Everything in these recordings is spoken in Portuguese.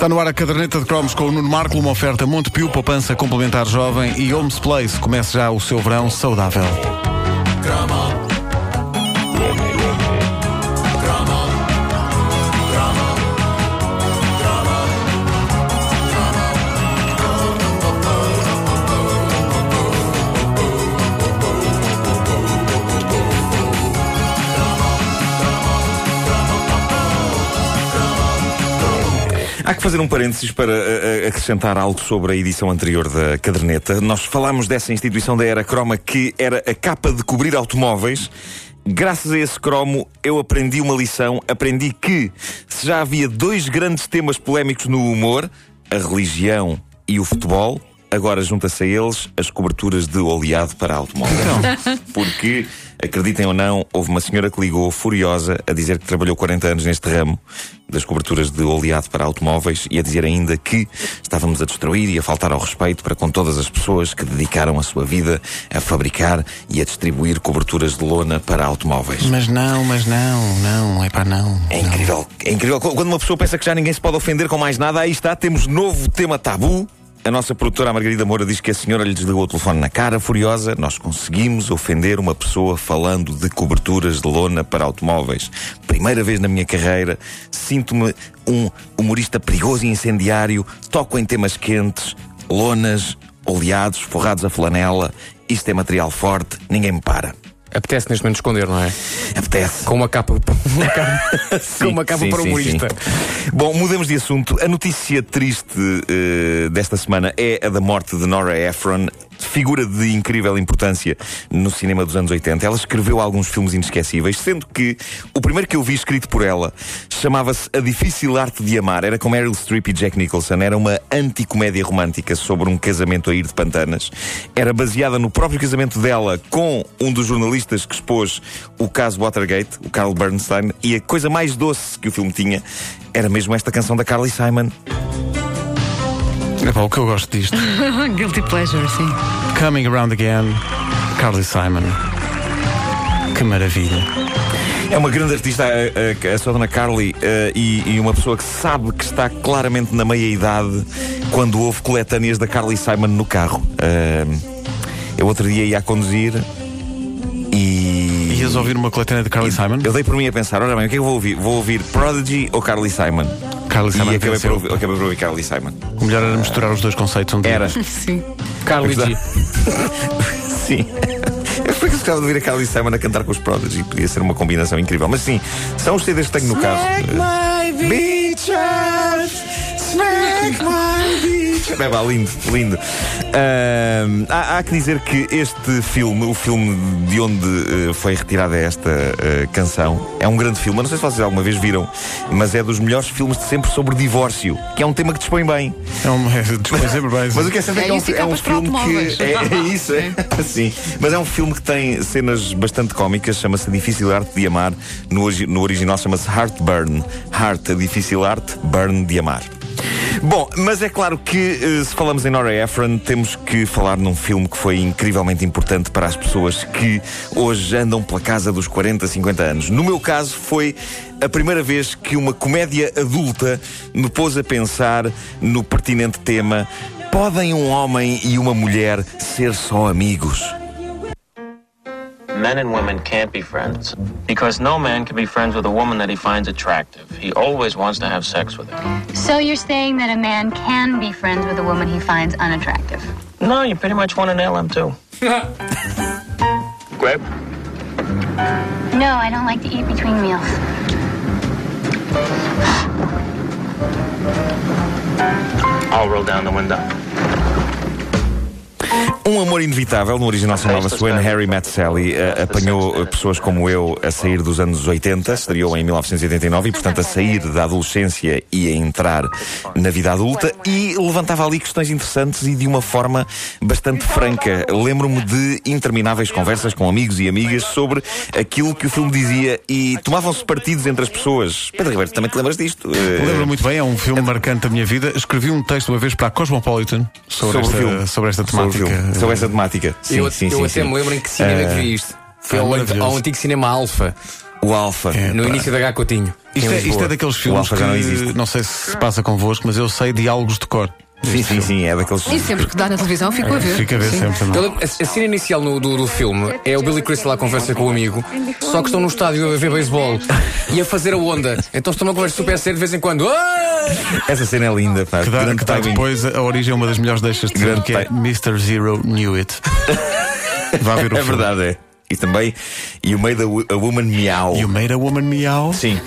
Está no ar a caderneta de cromos com o Nuno Marco, uma oferta Montepio, poupança complementar jovem e Homes Place. Comece já o seu verão saudável. Fazer um parênteses para uh, acrescentar algo sobre a edição anterior da caderneta. Nós falámos dessa instituição da Era Croma que era a capa de cobrir automóveis. Graças a esse cromo, eu aprendi uma lição. Aprendi que se já havia dois grandes temas polémicos no humor, a religião e o futebol, agora junta-se a eles as coberturas de oleado para automóveis. Então. Porque, acreditem ou não, houve uma senhora que ligou furiosa a dizer que trabalhou 40 anos neste ramo das coberturas de oleado para automóveis e a dizer ainda que estávamos a destruir e a faltar ao respeito para com todas as pessoas que dedicaram a sua vida a fabricar e a distribuir coberturas de lona para automóveis. Mas não, mas não, não, é para não. É incrível, é incrível. Quando uma pessoa pensa que já ninguém se pode ofender com mais nada, aí está, temos novo tema tabu. A nossa produtora Margarida Moura diz que a senhora lhe desligou o telefone na cara, furiosa. Nós conseguimos ofender uma pessoa falando de coberturas de lona para automóveis. Primeira vez na minha carreira, sinto-me um humorista perigoso e incendiário. Toco em temas quentes, lonas, oleados, forrados a flanela. Isto é material forte, ninguém me para. Apetece neste momento esconder, não é? Apetece. Com uma capa, uma capa, Sim, com uma capa sim, para sim, humorista. sim. Bom, mudemos de assunto. A notícia triste eh, desta semana é a da morte de Nora Ephron, figura de incrível importância no cinema dos anos 80. Ela escreveu alguns filmes inesquecíveis, sendo que o primeiro que eu vi escrito por ela chamava-se A Difícil Arte de Amar. Era com Meryl Streep e Jack Nicholson. Era uma anticomédia romântica sobre um casamento a ir de pantanas. Era baseada no próprio casamento dela com um dos jornalistas que expôs o caso Watergate, o Carl Bernstein, e a coisa mais doce que o filme tinha era mesmo esta canção da Carly Simon. É o que eu gosto disto. Guilty pleasure, sim. Coming Around Again, Carly Simon. Que maravilha. É uma grande artista, a, a, a sua dona Carly, eh, e, e uma pessoa que sabe que está claramente na meia-idade quando houve coletâneas da Carly Simon no carro. Eh, eu outro dia ia a conduzir e. Ias ouvir uma coletânea de Carly Simon? Eu dei por mim a pensar: olha bem, o que é que eu vou ouvir? Vou ouvir Prodigy ou Carly Simon? Carly Simon e acabei por, ouvir, acabei por ouvir Carly Simon. O melhor era misturar os dois conceitos um dia. Era. Sim. Carly G. Sim. Eu que gostava de ouvir a Carly Simon a cantar com os Prodigy. Podia ser uma combinação incrível. Mas sim, são os CDs que tenho no carro. Beaches. É pá, lindo, lindo. Ahm, há, há que dizer que este filme, o filme de onde eh, foi retirada esta eh, canção, é um grande filme. Eu não sei se vocês alguma vez viram, mas é dos melhores filmes de sempre sobre divórcio, que é um tema que dispõe bem. É um, é, dispõe sempre bem. Mas o que é certo é É que é um, é um filme que. É, é isso, é. Sim. Mas é um filme que tem cenas bastante cómicas, chama-se Difícil Arte de Amar. No, no original chama-se Heartburn. Heart, a difícil arte, burn de amar. Bom, mas é claro que eh, se falamos em Nora Ephron, temos que falar num filme que foi incrivelmente importante para as pessoas que hoje andam pela casa dos 40, 50 anos. No meu caso, foi a primeira vez que uma comédia adulta me pôs a pensar no pertinente tema: podem um homem e uma mulher ser só amigos? Men and women can't be friends because no man can be friends with a woman that he finds attractive. He always wants to have sex with her. So you're saying that a man can be friends with a woman he finds unattractive? No, you pretty much want to nail him too. Grape? No, I don't like to eat between meals. I'll roll down the window. Um amor inevitável, no original chamava-se When Harry Met Sally, eh, apanhou pessoas como eu a sair dos anos 80, estreou em 1989 e, portanto, a sair da adolescência e a entrar na vida adulta e levantava ali questões interessantes e de uma forma bastante franca. Lembro-me de intermináveis conversas com amigos e amigas sobre aquilo que o filme dizia e tomavam-se partidos entre as pessoas. Pedro Ribeiro, também te lembras disto? Eh, Lembro muito bem, é um filme marcante da minha vida. Escrevi um texto uma vez para a Cosmopolitan sobre, Sobre esta, sobre esta sobre temática. Filme, sobre esta temática. Sim, eu sim, eu sim, até sim. me lembro em que cinema é que vi isto. Foi ah, ao, ao antigo cinema Alfa, O Alfa. É. no pá. início da H Coutinho. Isto é, isto é daqueles filmes que não não sei se se passa convosco, mas eu sei diálogos de cor. Sim, sim, sim, é daqueles. E sempre que dá na televisão, fico a ver. Fica a ver Sim. sempre também. A, a cena inicial no- do, do filme é o Billy Crystal à conversa com o amigo, só que estão no estádio a ver beisebol e a fazer a onda. Então estão numa conversa super séria de vez em quando. "Ah!" Essa cena é linda, pá. Que dá, Grande que dá timing. depois a origem a uma das melhores deixas de Grande que é Mr. Zero Knew It. Vá ver o É filme. verdade, é. E também You Made a, a Woman Meow. You made a woman meow. Sim.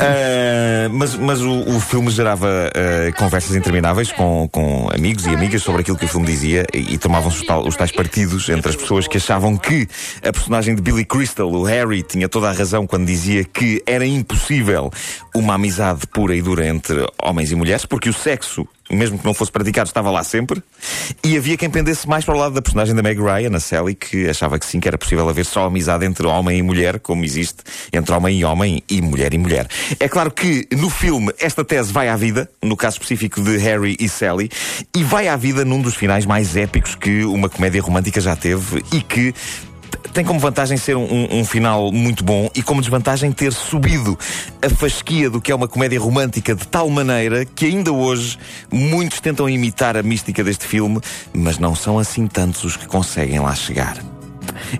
Ah, mas mas o, o filme gerava ah, conversas intermináveis com, com amigos e amigas sobre aquilo que o filme dizia e, e tomavam-se os tais partidos entre as pessoas que achavam que a personagem de Billy Crystal, o Harry, tinha toda a razão quando dizia que era impossível uma amizade pura e dura entre homens e mulheres, porque o sexo mesmo que não fosse praticado, estava lá sempre. E havia quem pendesse mais para o lado da personagem da Meg Ryan, a Sally, que achava que sim, que era possível haver só amizade entre homem e mulher, como existe entre homem e homem e mulher e mulher. É claro que no filme esta tese vai à vida, no caso específico de Harry e Sally, e vai à vida num dos finais mais épicos que uma comédia romântica já teve e que tem como vantagem ser um, um- um final muito bom e como desvantagem ter subido a fasquia do que é uma comédia romântica de tal maneira que ainda hoje muitos tentam imitar a mística deste filme, mas não são assim tantos os que conseguem lá chegar.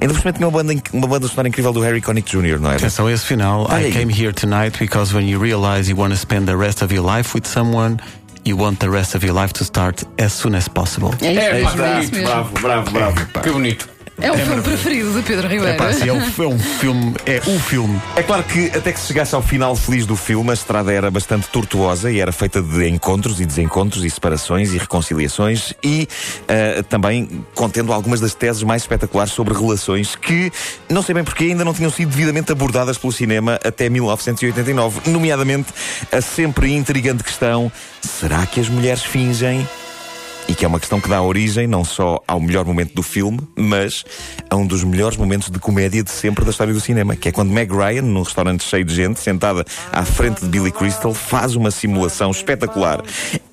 Ainda por cima tinha uma banda, uma banda sonora incrível do Harry Connick Jr., não é? Atenção a esse final. Olha I aí. came here tonight because when you realize you want to spend the rest of your life with someone, you want the rest of your life to start as soon as possible. É É, é bravo, bravo, bravo. Que bonito. É o filme preferido de Pedro Ribeiro. É pá, é, um, é um filme, é o filme. É claro que até que se chegasse ao final feliz do filme, a estrada era bastante tortuosa e era feita de encontros e desencontros e separações e reconciliações e ah, também contendo algumas das teses mais espetaculares sobre relações que, não sei bem porque, ainda não tinham sido devidamente abordadas pelo cinema até 1989, nomeadamente a sempre intrigante questão: será que as mulheres fingem? E que é uma questão que dá origem não só ao melhor momento do filme, mas a um dos melhores momentos de comédia de sempre da história do cinema, que é quando Meg Ryan, num restaurante cheio de gente, sentada à frente de Billy Crystal, faz uma simulação espetacular.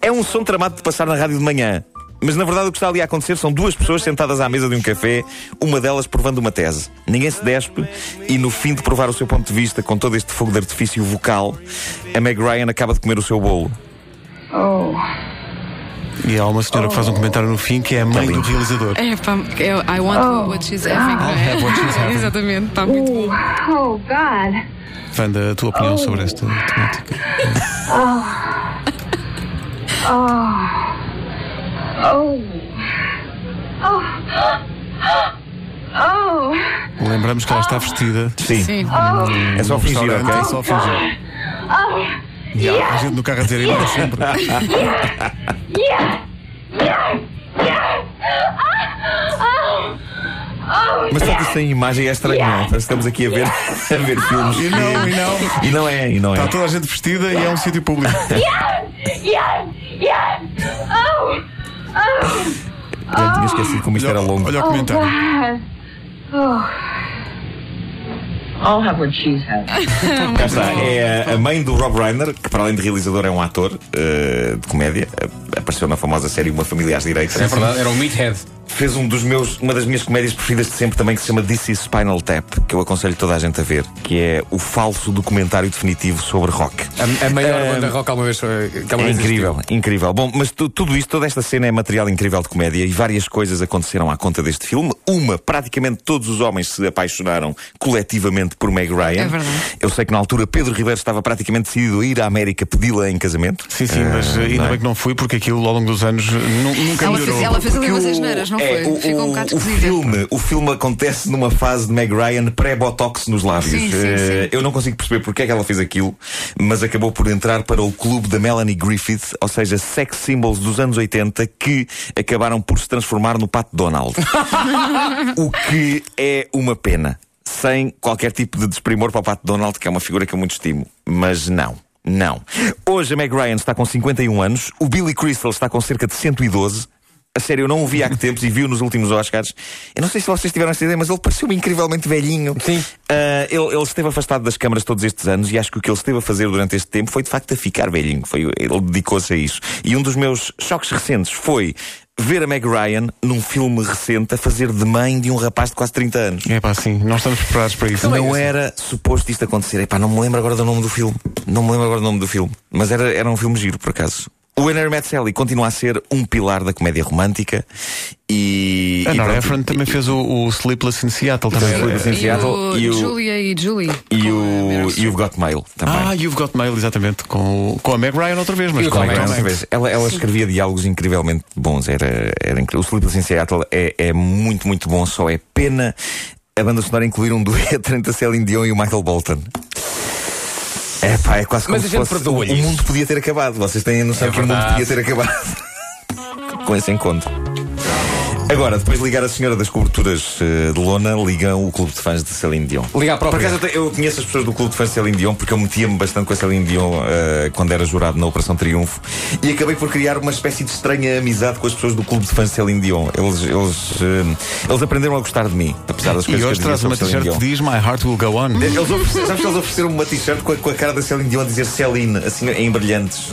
É um som tramado de passar na rádio de manhã. Mas na verdade o que está ali a acontecer são duas pessoas sentadas à mesa de um café, uma delas provando uma tese. Ninguém se despe e no fim de provar o seu ponto de vista com todo este fogo de artifício vocal, a Meg Ryan acaba de comer o seu bolo. E há uma senhora que faz um comentário no fim que é a mãe do realizador. É, pá, é, I want what she's having, não é? have what she's having. Exatamente, está muito bom. Oh, God. Wanda, a tua opinião sobre esta temática? Oh. Lembramos que ela está vestida. Sim, Sim. é só fingir, ok? É só fingir. Há a gente no carro a dizer ainda sempre. Mas só que isso sem imagem é estranho, não é? Estamos aqui a ver, a ver filmes. E não, e não. E não é, e não é. Está toda a gente vestida e é um sítio público. Eu tinha esquecido como isto era longo. Olha o comentário. I'll have what she's having. Cá está. É a- mãe do Rob Reiner, que para além de realizador é um ator eh, de comédia. Apareceu na famosa série Uma Família às Direitas. É verdade, era um meathead. Fez um dos meus, uma das minhas comédias preferidas de sempre também, que se chama This is Spinal Tap, que eu aconselho toda a gente a ver, que é o falso documentário definitivo sobre rock. A, a maior banda rock alguma vez. eh, que alguma É vez incrível, existiu. incrível. Bom, mas tu- tudo isto, toda esta cena é material incrível de comédia e várias coisas aconteceram à conta deste filme. Uma, praticamente todos os homens se apaixonaram coletivamente por Meg Ryan. É verdade. Eu sei que na altura Pedro Ribeiro estava praticamente decidido a ir à América pedi-la em casamento. Sim, sim, mas Ah, ainda não é? bem que não fui porque aquilo ao longo dos anos nu- nunca Ela melhorou. fez, ela fez ali umas asneiras, não é, foi? o- Ficou um bocado o filme, o filme acontece numa fase de Meg Ryan pré-botox nos lábios. Sim, sim, Eh, sim. Eu não consigo perceber porque é que ela fez aquilo, mas acabou por entrar para o clube da Melanie Griffith, ou seja, sex symbols dos anos 80 que acabaram por se transformar no Pat Donald. o que é uma pena. Sem qualquer tipo de desprimor para o Pat Donald, que é uma figura que eu muito estimo. Mas não. Não. Hoje a Meg Ryan está com 51 anos, o Billy Crystal está com cerca de 112. A sério, eu não o vi há que tempos e vi-o nos últimos Oscars. Eu não sei se vocês tiveram essa ideia, mas ele pareceu-me incrivelmente velhinho. Sim. Ah, ele, ele esteve afastado das câmaras todos estes anos e acho que o que ele esteve a fazer durante este tempo foi de facto a ficar velhinho. Foi, ele dedicou-se a isso. E um dos meus choques recentes foi ver a Meg Ryan num filme recente a fazer de mãe de um rapaz de quase 30 anos. É pá, sim, nós estamos preparados para isso. Não era suposto isto acontecer. Epá, não me lembro agora do nome do filme. Não me lembro agora do nome do filme. Mas era, era um filme giro, por acaso. O Enner Metzelli continua a ser um pilar da comédia romântica e... A e Nora Ephron também fez o, o Sleepless in Seattle também. Sleepless in E Seattle o e o- Julia e Julie. E o. You've Got Mail também. Ah, You've Got Mail, exatamente, com, com a Meg Ryan outra vez, mas E com a Meg. Ryan. Outra vez, Ela, ela escrevia diálogos incrivelmente bons. Era, era incrível. O Sleepless in Seattle é, é muito, muito bom. Só é pena a banda sonora incluir um dueto entre a Celine Dion e o Michael Bolton. É pá, é quase como Mas a se gente fosse, perdoa-lhe o mundo podia ter acabado. Vocês têm a noção É que o mundo verdade. podia ter acabado com esse encontro. Agora, depois de ligar a senhora das coberturas eh, de lona, ligam o clube de fãs de Celine Dion. Liga à Por própria. acaso eu conheço as pessoas do clube de fãs de Celine Dion porque eu metia-me bastante com a Celine Dion eh, quando era jurado na Operação Triunfo e acabei por criar uma espécie de estranha amizade com as pessoas do clube de fãs de Celine Dion. Eles, eles, eh, eles aprenderam a gostar de mim, apesar das coisas E que hoje eu traz uma t-shirt que diz My Heart Will Go On. Eles ofereceram, sabes que eles ofereceram uma t-shirt com, a- com a cara da Celine Dion a dizer Celine, assim em brilhantes.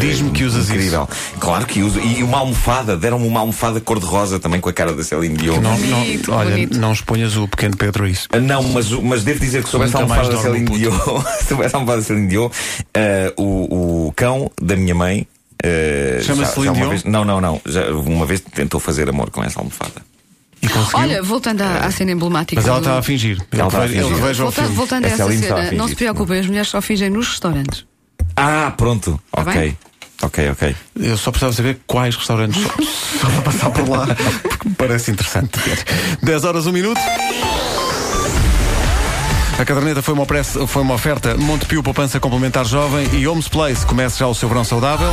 Diz-me que usas incrível. Claro que uso. E uma almofada, deram-me uma almofada cor-de-rosa também com a cara da Celine Dion. Não, não, Bonito, olha, bonito. não exponhas o pequeno Pedro a isso. Ah, Não, mas, mas devo dizer que sobre essa Nunca mais almofada da dorme Celine o Dion, sobre essa almofada da Celine Dion, ah, o, o cão da minha mãe. ah, Chama-se já- já Celine uma Dion? vez- Não, não, não. Já uma vez tentou fazer amor com essa almofada. E conseguiu. Olha, voltando à, à cena emblemática. mas ela do- estava a fingir. Ele, estava a ele fingir. veja o Voltando, filme. voltando a Essa essa Aline estava a cena, não se preocupem, as mulheres só fingem nos restaurantes. Ah, pronto. Tá ok. bem? Ok, ok. Eu só precisava saber quais restaurantes só, para passar por lá, porque me parece interessante. 10 horas, 1 minuto. A caderneta foi uma, oferta- foi uma oferta Montepio Poupança Complementar Jovem e Homes Place. Comece já o seu verão saudável.